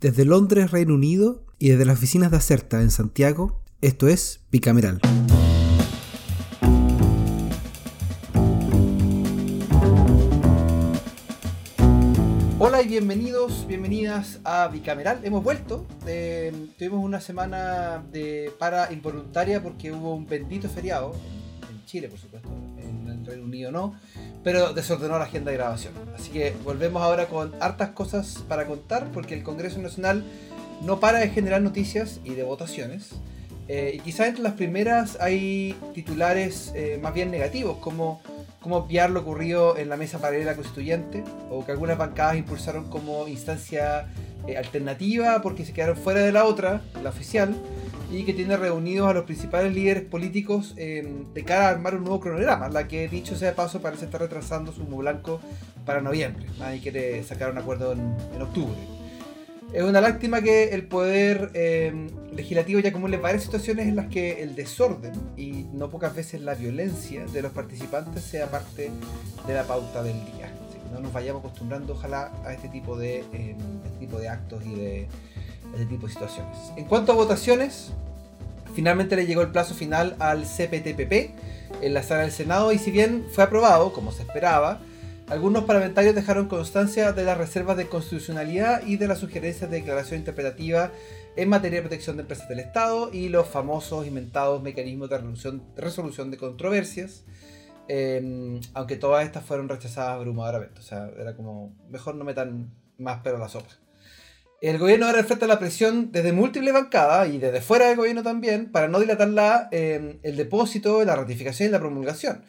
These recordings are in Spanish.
Desde Londres, Reino Unido, y desde las oficinas de Acerta en Santiago, esto es Bicameral. Hola y bienvenidos, bienvenidas a Bicameral. Hemos vuelto. eh, tuvimos una semana de para involuntaria porque hubo un bendito feriado en Chile, por supuesto. Reino Unido no, pero desordenó la agenda de grabación. Así que volvemos ahora con hartas cosas para contar porque el Congreso Nacional no para de generar noticias y de votaciones. Eh, y quizás entre las primeras hay titulares eh, más bien negativos, como cómo obviar lo ocurrido en la mesa paralela constituyente, o que algunas bancadas impulsaron como instancia eh, alternativa porque se quedaron fuera de la otra, la oficial, y que tiene reunidos a los principales líderes políticos eh, de cara a armar un nuevo cronograma, la que dicho sea de paso parece estar retrasando su humo blanco para noviembre. Nadie quiere sacar un acuerdo en, octubre. Es una lástima que el poder eh, legislativo ya común le varias situaciones en las que el desorden y no pocas veces la violencia de los participantes sea parte de la pauta del día. Así que no nos vayamos acostumbrando ojalá a este tipo de, eh, este tipo de actos y de este tipo de situaciones. En cuanto a votaciones, finalmente le llegó el plazo final al CPTPP en la sala del Senado y si bien fue aprobado, como se esperaba, algunos parlamentarios dejaron constancia de las reservas de constitucionalidad y de las sugerencias de declaración interpretativa en materia de protección de empresas del Estado y los famosos inventados mecanismos de resolución, de controversias, eh, aunque todas estas fueron rechazadas abrumadoramente. O sea, era como, mejor no metan más pero la sopa. El gobierno ahora enfrenta la presión desde múltiples bancadas y desde fuera del gobierno también para no dilatar la, eh, el depósito, la ratificación y la promulgación.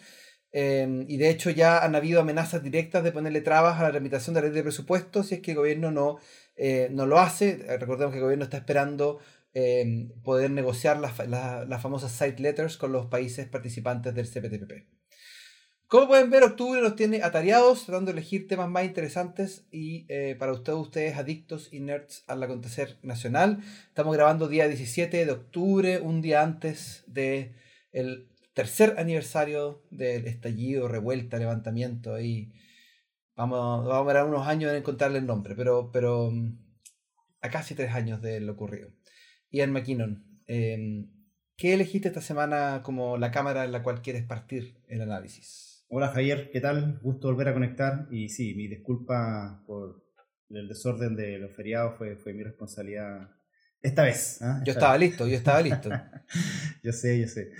Eh, y de hecho ya han habido amenazas directas de ponerle trabas a la tramitación de la ley de presupuesto si es que el gobierno no, eh, no lo hace. Recordemos que el gobierno está esperando eh, poder negociar las, las, las famosas site letters con los países participantes del CPTPP. Como pueden ver, octubre nos tiene atareados, tratando de elegir temas más interesantes y eh, para ustedes, ustedes adictos y nerds al acontecer nacional. Estamos grabando día 17 de octubre, un día antes del el tercer aniversario del estallido, revuelta, levantamiento. Ahí vamos, a unos años en encontrarle el nombre, pero, pero mm, a casi tres años de lo ocurrido. Ian McKinnon, eh, ¿qué elegiste esta semana como la cámara en la cual quieres partir el análisis? Hola Javier, ¿qué tal? Gusto volver a conectar. Y sí, mi disculpa por el desorden de los feriados fue, fue mi responsabilidad esta vez. ¿ah? Yo Esta estaba vez. listo, yo estaba listo. yo sé, yo sé.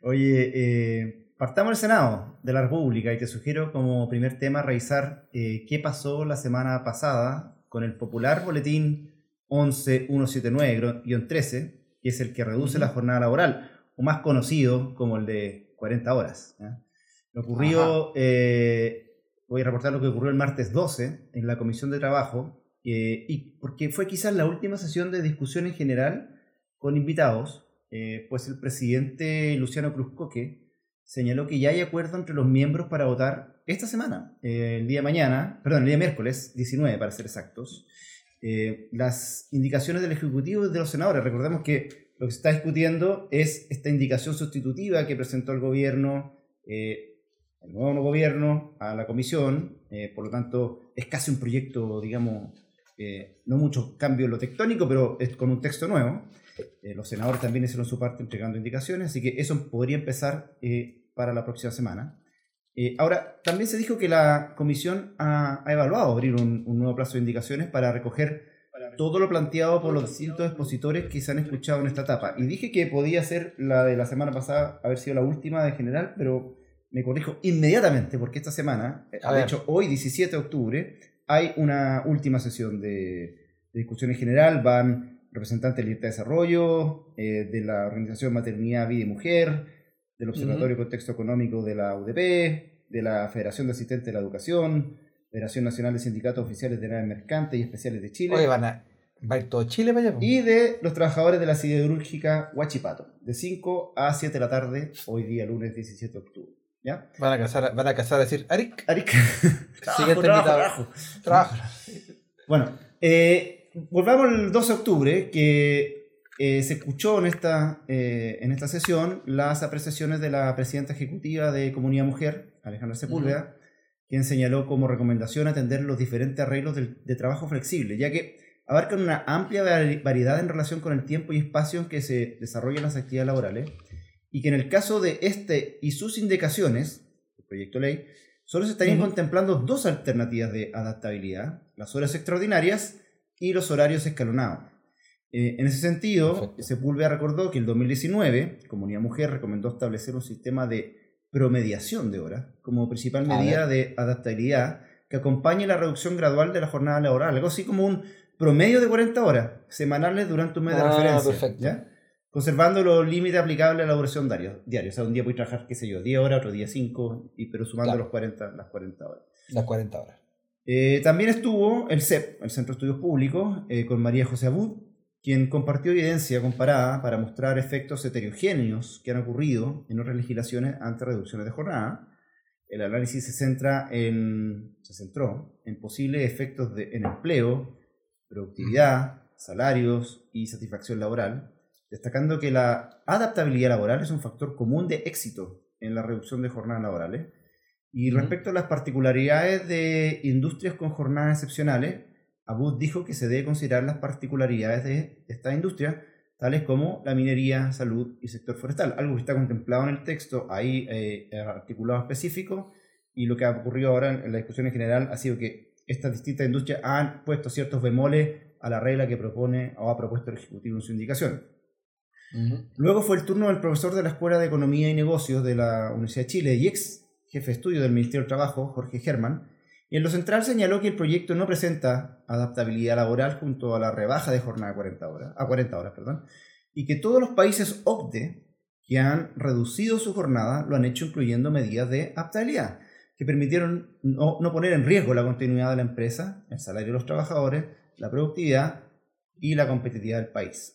Oye, eh, partamos del Senado de la República y te sugiero como primer tema revisar eh, qué pasó la semana pasada con el popular boletín 11179-13, que es el que reduce la jornada laboral, o más conocido como el de 40 horas. Lo ocurrió, eh, voy a reportar lo que ocurrió el martes 12 en la Comisión de Trabajo, eh, y porque fue quizás la última sesión de discusión en general con invitados, eh, pues el presidente Luciano Cruzcoque señaló que ya hay acuerdo entre los miembros para votar esta semana, eh, el día mañana, perdón, el día miércoles 19 para ser exactos, las indicaciones del Ejecutivo y de los senadores. Recordemos que lo que se está discutiendo es esta indicación sustitutiva que presentó el gobierno, eh, el nuevo gobierno, a la comisión, eh, por lo tanto es casi un proyecto, digamos, eh, no mucho cambio en lo tectónico, pero es con un texto nuevo. Eh, los senadores también hicieron su parte entregando indicaciones, así que eso podría empezar eh, para la próxima semana. Eh, ahora, también se dijo que la comisión ha, ha evaluado abrir un, un nuevo plazo de indicaciones para recoger todo lo planteado por los distintos expositores que se han escuchado en esta etapa. Y dije que podía ser la de la semana pasada, haber sido la última de general, pero me corrijo inmediatamente, porque esta semana, eh, A de ver. hecho hoy 17 de octubre, hay una última sesión de, de discusión en general, van representantes de Libertad de Desarrollo, eh, de la Organización Maternidad, Vida y Mujer, del Observatorio de Contexto Económico de la UDP, de la Federación de Asistentes de la Educación, Federación Nacional de Sindicatos Oficiales de Naves Mercantes y Especiales de Chile, Oye, van a, va a ir todo Chile para allá. y de los trabajadores de la siderúrgica Huachipato, de 5 a 7 de la tarde, hoy día lunes 17 de octubre. ¿Ya? Van a casar, van a casar a decir, Arik, Arik. Siguiente invitado. trabaja. Bueno, eh, volvamos al 12 de octubre, que eh, se escuchó en esta, eh, en esta sesión las apreciaciones de la presidenta ejecutiva de Comunidad Mujer, Alejandra Sepúlveda, quien señaló como recomendación atender los diferentes arreglos del- de, trabajo flexible, ya que abarcan una amplia variedad en relación con el tiempo y espacio en que se desarrollan las actividades laborales y que en el caso de este y sus indicaciones, el proyecto de ley, solo se estarían contemplando dos alternativas de adaptabilidad, las horas extraordinarias y los horarios escalonados. Eh, en ese sentido, Sepúlveda recordó que en el 2019, Comunidad Mujer recomendó establecer un sistema de promediación de horas como principal medida de adaptabilidad que acompañe la reducción gradual de la jornada laboral, algo así como un promedio de 40 horas semanales durante un mes de ah, referencia, conservando los límites aplicables a la duración diaria. O sea, un día puedes trabajar, qué sé yo, 10 horas, otro día 5, y, pero sumando los 40, las 40 horas. Las 40 horas. Eh, también estuvo el CEP, el Centro de Estudios Públicos, eh, con María José Abud, quien compartió evidencia comparada para mostrar efectos heterogéneos que han ocurrido en otras legislaciones ante reducciones de jornada. El análisis se, centra en, se centró en posibles efectos de, en empleo, productividad, salarios y satisfacción laboral, destacando que la adaptabilidad laboral es un factor común de éxito en la reducción de jornadas laborales. Y respecto a las particularidades de industrias con jornadas excepcionales, Abud dijo que se debe considerar las particularidades de esta industria, tales como la minería, salud y sector forestal, algo que está contemplado en el texto, ahí eh, articulado específico, y lo que ha ocurrido ahora en, la discusión en general ha sido que estas distintas industrias han puesto ciertos bemoles a la regla que propone o ha propuesto el Ejecutivo en su indicación. Luego fue el turno del profesor de la Escuela de Economía y Negocios de la Universidad de Chile y ex jefe de estudio del Ministerio del Trabajo, Jorge Germán, y en lo central señaló que el proyecto no presenta adaptabilidad laboral junto a la rebaja de jornada a 40 horas, a 40 horas perdón, y que todos los países OCDE que han reducido su jornada lo han hecho incluyendo medidas de adaptabilidad que permitieron no, poner en riesgo la continuidad de la empresa, el salario de los trabajadores, la productividad y la competitividad del país.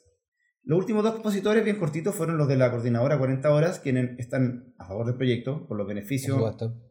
Los últimos dos expositores, bien cortitos, fueron los de la coordinadora 40 horas, quienes están a favor del proyecto por los beneficios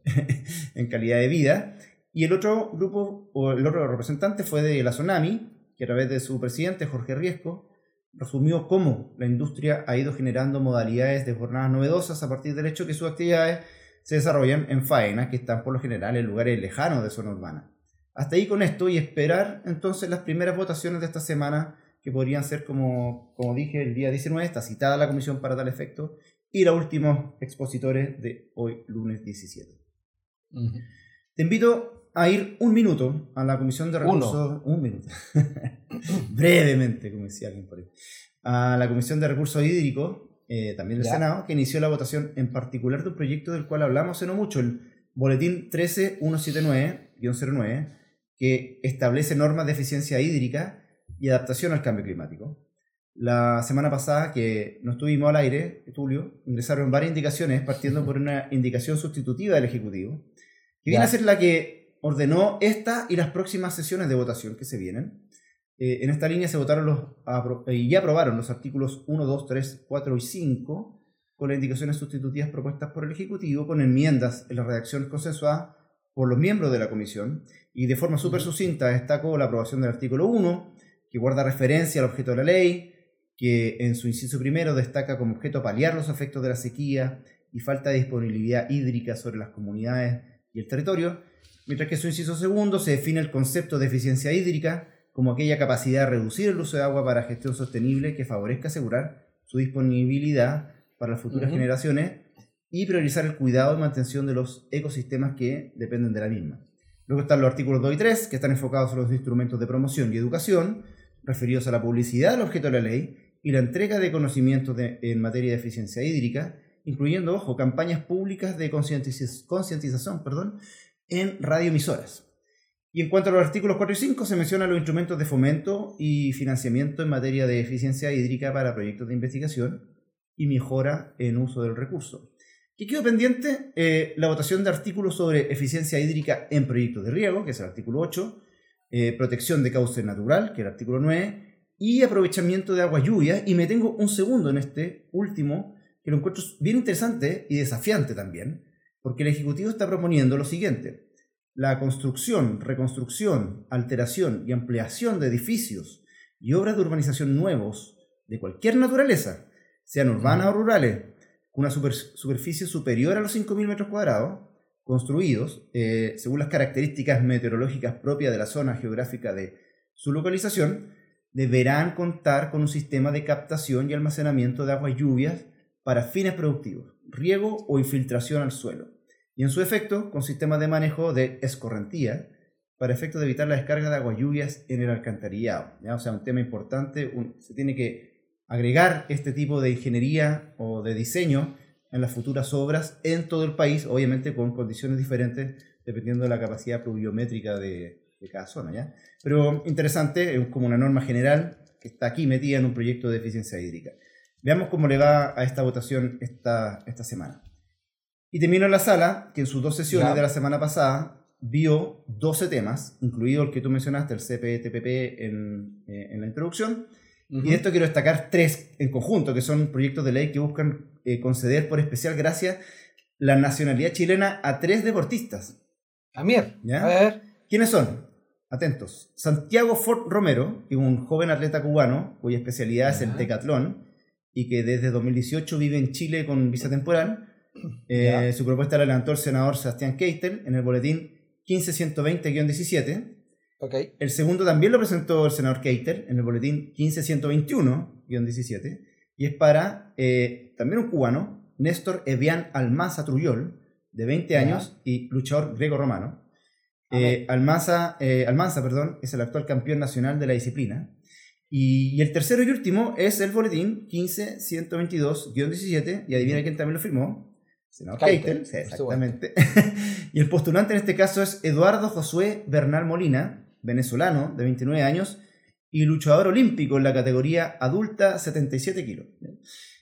en calidad de vida, y el otro grupo, o el otro representante fue de la Tsunami, que a través de su presidente, Jorge Riesco, resumió cómo la industria ha ido generando modalidades de jornadas novedosas a partir del hecho que sus actividades se desarrollan en faenas que están por lo general en lugares lejanos de zona urbana. Hasta ahí con esto y esperar entonces las primeras votaciones de esta semana que podrían ser como, como dije el día 19, está citada la comisión para tal efecto, y los últimos expositores de hoy lunes 17. Te invito a ir un minuto a la Comisión de Recursos. Un minuto. Brevemente, como decía alguien por ahí. A la Comisión de Recursos Hídricos, eh, también del Senado, que inició la votación en particular de un proyecto del cual hablamos hace no mucho, el Boletín 13179-09, que establece normas de eficiencia hídrica y adaptación al cambio climático. La semana pasada, que no estuvimos al aire, Tulio, ingresaron varias indicaciones, partiendo por una indicación sustitutiva del Ejecutivo, que viene a ser la que ordenó esta y las próximas sesiones de votación que se vienen. Eh, en esta línea se votaron los y ya aprobaron los artículos 1, 2, 3, 4 y 5 con las indicaciones sustitutivas propuestas por el Ejecutivo, con enmiendas en la redacción consensuada por los miembros de la comisión. Y de forma súper sucinta destaco la aprobación del artículo 1, que guarda referencia al objeto de la ley, que en su inciso primero destaca como objeto paliar los efectos de la sequía y falta de disponibilidad hídrica sobre las comunidades y el territorio, mientras que en su inciso segundo se define el concepto de eficiencia hídrica como aquella capacidad de reducir el uso de agua para gestión sostenible que favorezca asegurar su disponibilidad para las futuras generaciones y priorizar el cuidado y mantención de los ecosistemas que dependen de la misma. Luego están los artículos 2 y 3, que están enfocados en los instrumentos de promoción y educación, referidos a la publicidad del objeto de la ley y la entrega de conocimientos en materia de eficiencia hídrica, incluyendo, ojo, campañas públicas de concientización perdón, en radioemisoras. Y en cuanto a los artículos 4 y 5, se mencionan los instrumentos de fomento y financiamiento en materia de eficiencia hídrica para proyectos de investigación y mejora en uso del recurso. ¿Qué quedó pendiente? Eh, la votación de artículos sobre eficiencia hídrica en proyectos de riego, que es el artículo 8, eh, protección de cauce natural, que es el artículo 9, y aprovechamiento de agua lluvia. Y me tengo un segundo en este último, que lo encuentro bien interesante y desafiante también, porque el Ejecutivo está proponiendo lo siguiente. La construcción, reconstrucción, alteración y ampliación de edificios y obras de urbanización nuevos de cualquier naturaleza, sean urbanas o rurales, con una superficie superior a los 5.000 metros cuadrados, construidos eh, según las características meteorológicas propias de la zona geográfica de su localización, deberán contar con un sistema de captación y almacenamiento de aguas lluvias para fines productivos, riego o infiltración al suelo, y en su efecto con sistemas de manejo de escorrentía para efectos de evitar la descarga de aguas lluvias en el alcantarillado. ¿ya? O sea, un tema importante, se tiene que agregar este tipo de ingeniería o de diseño en las futuras obras en todo el país, obviamente con condiciones diferentes dependiendo de la capacidad pluviométrica de, cada zona. ¿ya? Pero interesante, es como una norma general que está aquí metida en un proyecto de eficiencia hídrica. Veamos cómo le va a esta votación esta, esta semana. Y termino en la sala, que en sus dos sesiones de la semana pasada vio 12 temas, incluido el que tú mencionaste, el CPTPP en, eh, en la introducción. Y de esto quiero destacar tres en conjunto, que son proyectos de ley que buscan eh, conceder por especial gracia la nacionalidad chilena a tres deportistas. Amir, ¿Ya? a ver. ¿Quiénes son? Atentos. Santiago Fort Romero, que es un joven atleta cubano cuya especialidad es el tecatlón y que desde 2018 vive en Chile con visa temporal. Eh, su propuesta la levantó el senador Sebastián Keitel en el boletín 15120-17. Okay. El segundo también lo presentó el senador Keiter en el boletín 15121-17 y es para eh, también un cubano, Néstor Evian Almaza Truyol, de 20 años y luchador griego-romano. Eh, Almanza, eh, Almanza perdón, es el actual campeón nacional de la disciplina. Y, el tercero y último es el boletín 15122-17, y adivina quién también lo firmó. Senador Keitel, exactamente. y el postulante en este caso es Eduardo Josué Bernal Molina, venezolano de 29 años y luchador olímpico en la categoría adulta 77 kilos.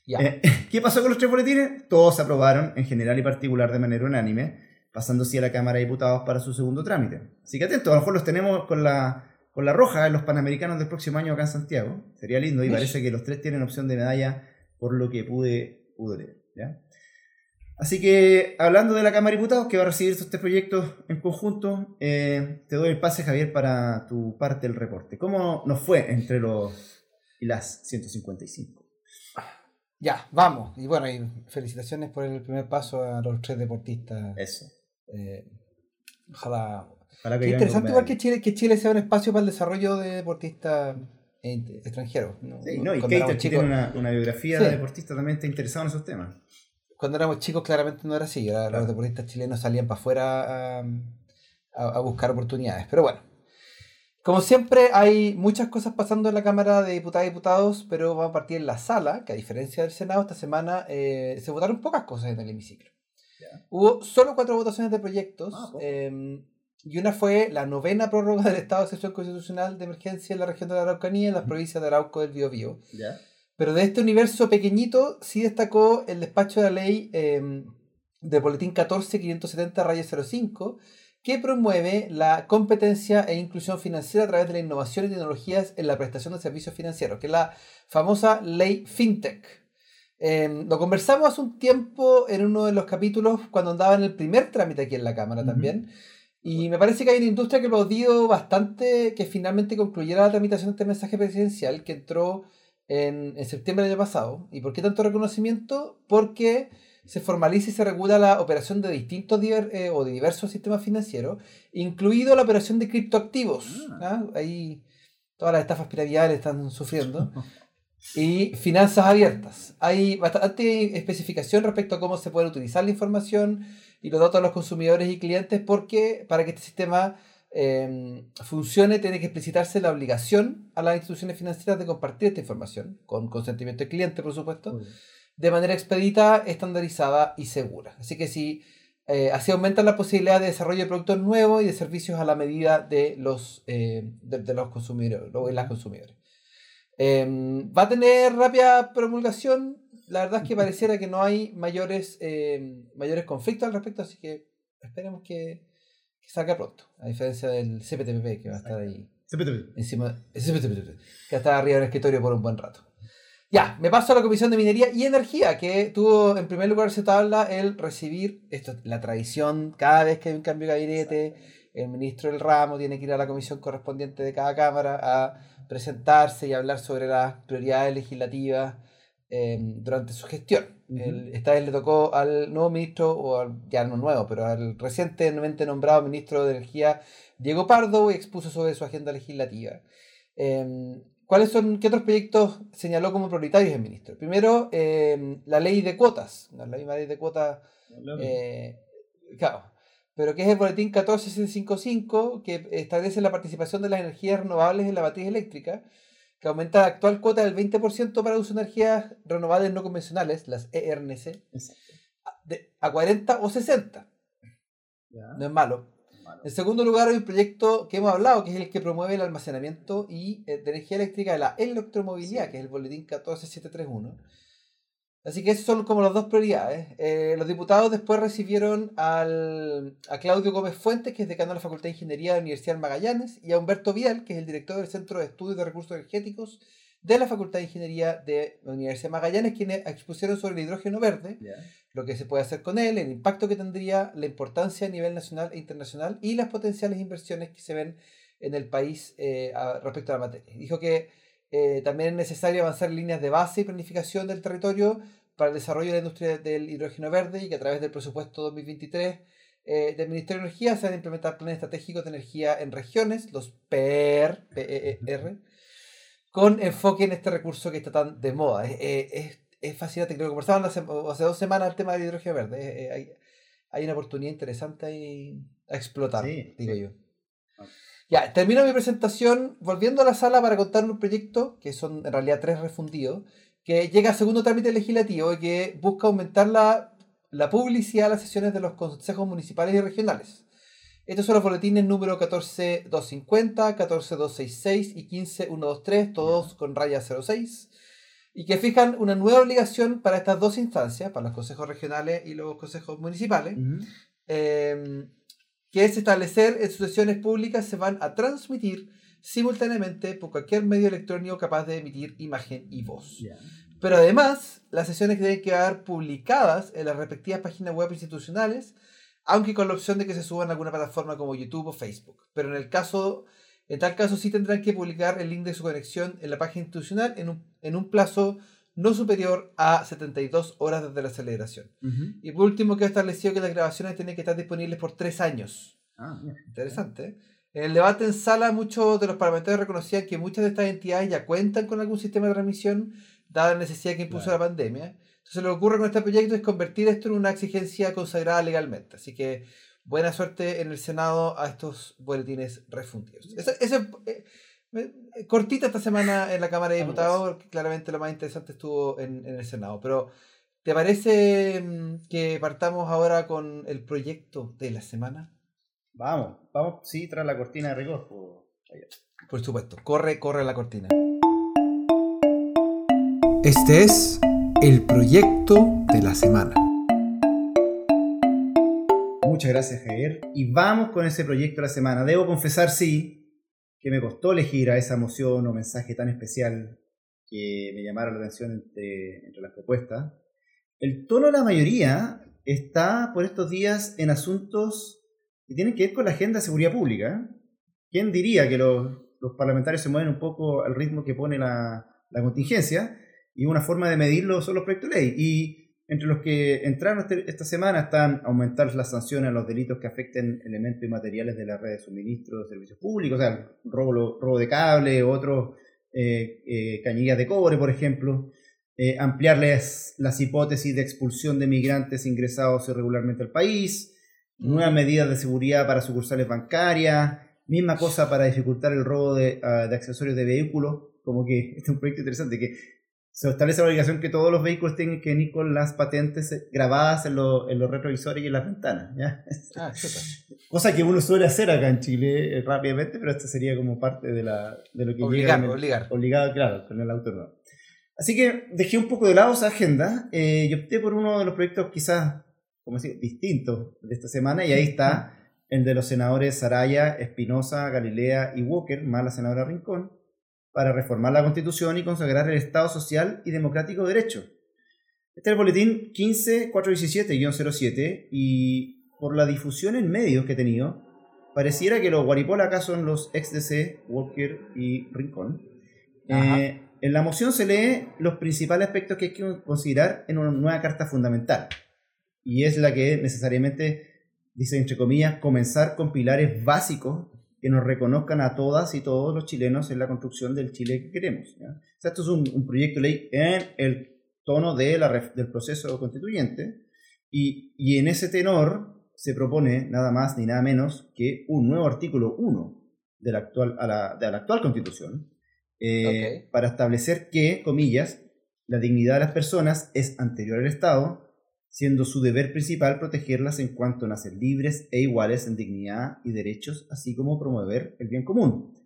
Eh, ¿Qué pasó con los tres boletines? Todos se aprobaron en general y particular de manera unánime, pasando así a la Cámara de Diputados para su segundo trámite. Así que atentos, a lo mejor los tenemos con la, con la roja en los Panamericanos del próximo año acá en Santiago. Sería lindo y parece que los tres tienen opción de medalla por lo que pude, pude leer. ¿ya? Así que, hablando de la Cámara de Diputados, que va a recibir estos tres proyectos en conjunto, eh, te doy el pase, Javier, para tu parte del reporte. ¿Cómo nos fue entre los y las 155? Ya, vamos. Y bueno, y felicitaciones por el primer paso a los tres deportistas. Eso. Eh, ojalá. Qué interesante igual que Chile, que Chile sea un espacio para el desarrollo de deportistas extranjeros. Sí, no, y Kate tiene una, una biografía de deportista también está interesado en esos temas cuando éramos chicos claramente no era así. Los deportistas chilenos salían para afuera a, buscar oportunidades. Pero bueno, como siempre hay muchas cosas pasando en la Cámara de Diputadas y Diputados, pero vamos a partir en la sala, que a diferencia del Senado, esta semana eh, se votaron pocas cosas en el hemiciclo. Hubo solo cuatro votaciones de proyectos. Ah, em, y una fue la novena prórroga del estado de excepción constitucional de emergencia en la región de la Araucanía, en las provincias de Arauco del Biobío. Pero de este universo pequeñito sí destacó el despacho de la ley eh, de Boletín 14-570-05, que promueve la competencia e inclusión financiera a través de la innovación y tecnologías en la prestación de servicios financieros, que es la famosa ley FinTech. Em, lo conversamos hace un tiempo en uno de los capítulos cuando andaba en el primer trámite aquí en la Cámara también. Y me parece que hay una industria que dio bastante que finalmente concluyera la tramitación de este mensaje presidencial que entró en, septiembre del año pasado. ¿Y por qué tanto reconocimiento? Porque se formaliza y se regula la operación de distintos eh, o de diversos sistemas financieros, incluido la operación de criptoactivos. Ah. Ahí todas las estafas piramidales están sufriendo. y finanzas abiertas. Hay bastante especificación respecto a cómo se puede utilizar la información y los datos de los consumidores y clientes porque para que este sistema Em, funcione, tiene que explicitarse la obligación a las instituciones financieras de compartir esta información, con consentimiento del cliente, por supuesto, de manera expedita, estandarizada y segura. Así que si eh, así aumenta la posibilidad de desarrollo de productos nuevos y de servicios a la medida de los, eh, de, los consumidores y las consumidores. Em, va a tener rápida promulgación. La verdad es que pareciera que no hay mayores, em, mayores conflictos al respecto, así que esperemos que, que salga pronto, a diferencia del CPTPP que va a estar ahí. CPTP. Encima, CPTP, que va a estar arriba del escritorio por un buen rato. Ya, me paso a la Comisión de Minería y Energía, que tuvo en primer lugar se tabla el recibir, esto la tradición, cada vez que hay un cambio de gabinete, el ministro del ramo tiene que ir a la comisión correspondiente de cada Cámara a presentarse y hablar sobre las prioridades legislativas Em, durante su gestión. esta vez le tocó al nuevo ministro, o ya no nuevo, pero al recientemente nombrado ministro de Energía, Diego Pardo, y expuso sobre su agenda legislativa. Em, ¿cuáles son, qué otros proyectos señaló como prioritarios el ministro? Primero, eh, la ley de cuotas, la misma ley de cuotas, eh, claro, pero que es el boletín 14655, que establece la participación de las energías renovables en la matriz eléctrica, que aumenta la actual cuota del 20% para uso de energías renovables no convencionales, las ERNC, a 40 o 60. No es malo. En segundo lugar, hay un proyecto que hemos hablado, que es el que promueve el almacenamiento y, eh, de energía eléctrica de la electromovilidad, que es el boletín 14731. Así que esas son como las dos prioridades. Eh, los diputados después recibieron al, a Claudio Gómez Fuentes, que es decano de la Facultad de Ingeniería de la Universidad de Magallanes, y a Humberto Vidal, que es el director del Centro de Estudios de Recursos Energéticos de la Facultad de Ingeniería de la Universidad de Magallanes, quienes expusieron sobre el hidrógeno verde, lo que se puede hacer con él, el impacto que tendría, la importancia a nivel nacional e internacional y las potenciales inversiones que se ven en el país eh, respecto a la materia. Dijo que eh, también es necesario avanzar en líneas de base y planificación del territorio para el desarrollo de la industria del hidrógeno verde y que a través del presupuesto 2023 eh, del Ministerio de Energía se van a implementar planes estratégicos de energía en regiones, los PER, PER, con enfoque en este recurso que está tan de moda. Es, es, fascinante, creo que conversaban hace, hace, dos semanas el tema del hidrógeno verde. hay, hay, una oportunidad interesante ahí a explotar, digo yo. Ya, termino mi presentación volviendo a la sala para contar un proyecto, que son en realidad tres refundidos, que llega a segundo trámite legislativo y que busca aumentar la, la publicidad de las sesiones de los consejos municipales y regionales. Estos son los boletines número 14250, 14266 y 15123, todos con raya 06, y que fijan una nueva obligación para estas dos instancias, para los consejos regionales y los consejos municipales, que es establecer en sus sesiones públicas se van a transmitir simultáneamente por cualquier medio electrónico capaz de emitir imagen y voz. Pero además, las sesiones que quedar publicadas en las respectivas páginas web institucionales, aunque con la opción de que se suban a alguna plataforma como YouTube o Facebook. Pero en el caso, en tal caso sí tendrán que publicar el link de su conexión en la página institucional en un, en un plazo no superior a 72 horas desde la celebración. Y por último, queda establecido que las grabaciones tienen que estar disponibles por tres años. Ah, Interesante. En el debate en sala, muchos de los parlamentarios reconocían que muchas de estas entidades ya cuentan con algún sistema de transmisión, dada la necesidad que impuso la pandemia. Entonces, lo que ocurre con este proyecto es convertir esto en una exigencia consagrada legalmente. Así que, buena suerte en el Senado a estos boletines refundidos. Eso, cortita esta semana en la Cámara de Diputados, porque claramente lo más interesante estuvo en, el Senado. Pero, ¿te parece mm, que partamos ahora con el proyecto de la semana? Vamos, vamos, sí, tras la cortina de rigor. Por supuesto, corre, corre la cortina. Este es el proyecto de la semana. Muchas gracias, Javier. Y vamos con ese proyecto de la semana. Debo confesar, sí, que me costó elegir a esa moción o mensaje tan especial que me llamaron la atención entre, las propuestas. El tono de la mayoría está por estos días en asuntos que tienen que ver con la agenda de seguridad pública. ¿Quién diría que los, parlamentarios se mueven un poco al ritmo que pone la, la contingencia? Y una forma de medirlo son los proyectos de ley. Y entre los que entraron este, esta semana están aumentar las sanciones a los delitos que afecten elementos y materiales de la red de suministro de servicios públicos, o sea, robo, robo de cable, otros eh, eh, cañerías de cobre, por ejemplo. Eh, ampliarles las hipótesis de expulsión de migrantes ingresados irregularmente al país, nuevas medidas de seguridad para sucursales bancarias, misma cosa para dificultar el robo de, ah, de accesorios de vehículos, como que este es un proyecto interesante, que se establece la obligación que todos los vehículos tengan que venir con las patentes grabadas en, en los retrovisores y en las ventanas. ¿ya? Ah, Cosa que uno suele hacer acá en Chile eh, rápidamente, pero esto sería como parte de, la, de lo que obligar, obligar. Obligado, claro, con el auto nuevo. Así que dejé un poco de lado esa agenda eh, y opté por uno de los proyectos quizás, como decir, distintos de esta semana y ahí está el de los senadores Saraya, Espinosa, Galilea y Walker, más la senadora Rincón para reformar la Constitución y consagrar el Estado social y democrático de derecho. Este es el boletín 15417-07 y por la difusión en medios que he tenido, pareciera que los Guaripola acá son los ex-DC, Walker y Rincón. Eh, en la moción se lee los principales aspectos que hay que considerar en una nueva carta fundamental. Y es la que necesariamente, dice entre comillas, comenzar con pilares básicos que nos reconozcan a todas y todos los chilenos en la construcción del Chile que queremos. esto es un, proyecto de ley en el tono de la, del proceso constituyente y, y, en ese tenor se propone nada más ni nada menos que un nuevo artículo 1 de la actual, a la, de la actual constitución eh, para establecer que, comillas, la dignidad de las personas es anterior al Estado siendo su deber principal protegerlas en cuanto nacen libres e iguales en dignidad y derechos, así como promover el bien común.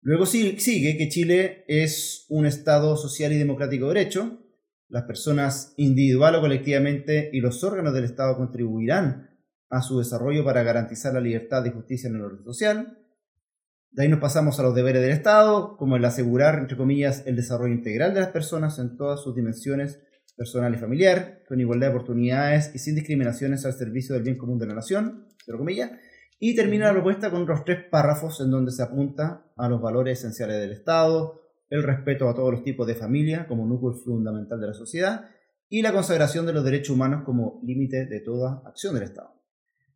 Luego sigue que Chile es un Estado social y democrático de derecho, las personas individual o colectivamente y los órganos del Estado contribuirán a su desarrollo para garantizar la libertad y justicia en el orden social. De ahí nos pasamos a los deberes del Estado, como el asegurar, entre comillas, el desarrollo integral de las personas en todas sus dimensiones personal y familiar, con igualdad de oportunidades y sin discriminaciones al servicio del bien común de la nación, comillas, y termina la propuesta con otros tres párrafos en donde se apunta a los valores esenciales del Estado, el respeto a todos los tipos de familia como núcleo fundamental de la sociedad y la consagración de los derechos humanos como límite de toda acción del Estado.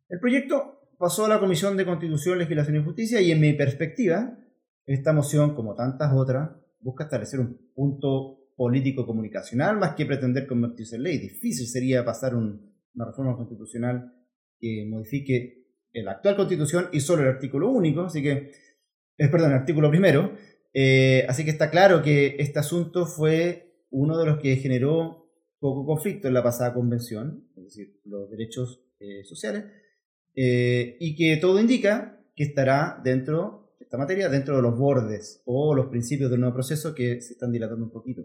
El proyecto pasó a la Comisión de Constitución, Legislación y Justicia y en mi perspectiva, esta moción, como tantas otras, busca establecer un punto político comunicacional más que pretender convertirse en ley. Difícil sería pasar una reforma constitucional que modifique la actual constitución y solo el artículo único, así que, es perdón, el artículo primero. Eh, así que está claro que este asunto fue uno de los que generó poco conflicto en la pasada convención, es decir, los derechos eh, sociales, eh, y que todo indica que estará dentro, esta materia, dentro de los bordes o los principios del nuevo proceso que se están dilatando un poquito.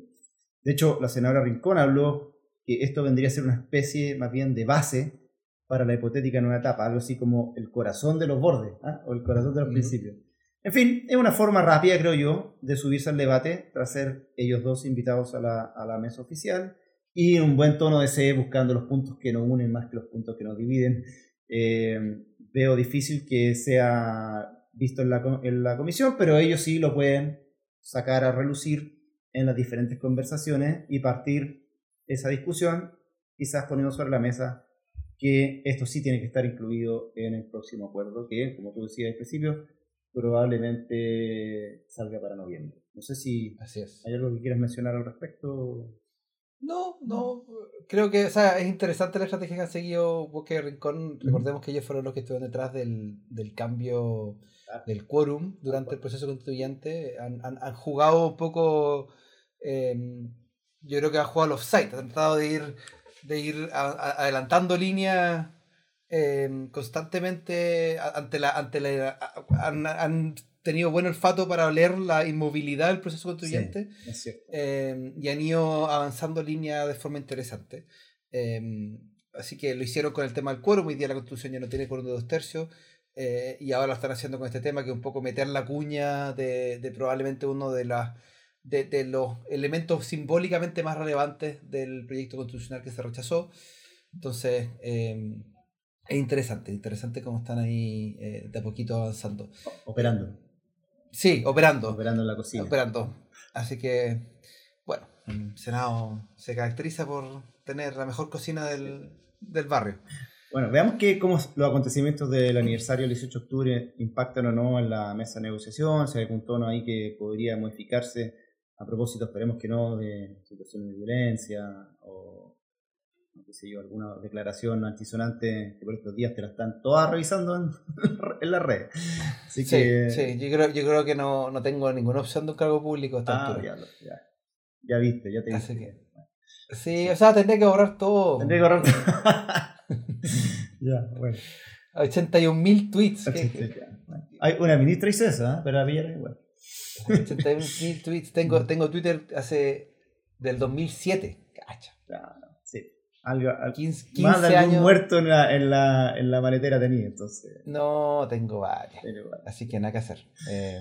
De hecho, la senadora Rincón habló que esto vendría a ser una especie más bien de base para la hipotética nueva etapa, algo así como el corazón de los bordes, ¿ah? o el corazón de los principios. En fin, es una forma rápida, creo yo, de subirse al debate tras ser ellos dos invitados a la, a la mesa oficial y en un buen tono de ser buscando los puntos que nos unen más que los puntos que nos dividen. Eh, veo difícil que sea visto en la, en la comisión, pero ellos sí lo pueden sacar a relucir en las diferentes conversaciones y partir esa discusión, quizás poniendo sobre la mesa que esto sí tiene que estar incluido en el próximo acuerdo, que, como tú decías al principio, probablemente salga para noviembre. No sé si hay algo que quieras mencionar al respecto. No, no, creo que o sea, es interesante la estrategia que han seguido Bosque Rincón. Recordemos que ellos fueron los que estuvieron detrás del, del cambio del quórum durante el proceso constituyente. Han, han, han jugado un poco Em, yo creo que ha jugado al offside, ha tratado de ir, de ir adelantando líneas em, constantemente ante la, ante la han, tenido buen olfato para leer la inmovilidad del proceso constituyente em, y han ido avanzando líneas de forma interesante. así que lo hicieron con el tema del quórum, hoy día la constitución ya no tiene quórum de dos tercios. Eh, y ahora lo están haciendo con este tema que es un poco meter la cuña de, de probablemente uno de las de, los elementos simbólicamente más relevantes del proyecto constitucional que se rechazó. Entonces, eh, es interesante, interesante cómo están ahí eh, de a poquito avanzando. Operando. Sí, operando. Operando en la cocina. Operando. Así que, bueno, el Senado se caracteriza por tener la mejor cocina del, del barrio. Bueno, veamos que, cómo los acontecimientos del aniversario del 18 de octubre impactan o no en la mesa de negociación, si hay algún tono ahí que podría modificarse a propósito, esperemos que no, de situaciones de violencia o no sé yo, alguna declaración antisonante que por estos días te la están todas revisando en, en la red. Así sí, que... sí, yo creo, yo creo que no, no tengo ninguna opción de un cargo público a esta ah, Ya, ya, ya, viste, ya te viste. Que... Sí, o sea, tendría que ahorrar todo. Tendría que ahorrar todo. ya, bueno. 81.000 tweets. Hay una ministra hizo eso, ¿eh? pero había igual. 81.000 tweets. Tengo, tengo Twitter hace del 2007. Cacha. sí. Algo, 15, 15 más de algún años. muerto en la, en, la, en la maletera tenía, entonces. No, tengo varias. Así que nada que hacer. Eh,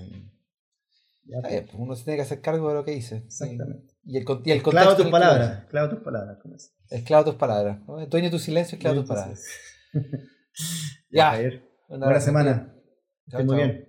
ya, pues. uno se tiene que hacer cargo de lo que dice. Exactamente. Y el, y el contexto. tus palabras. Clavo tus palabras. Esclavo tus palabras. Dueño tu silencio, esclavo tus palabras. ya. Buena semana. Chao, muy bien.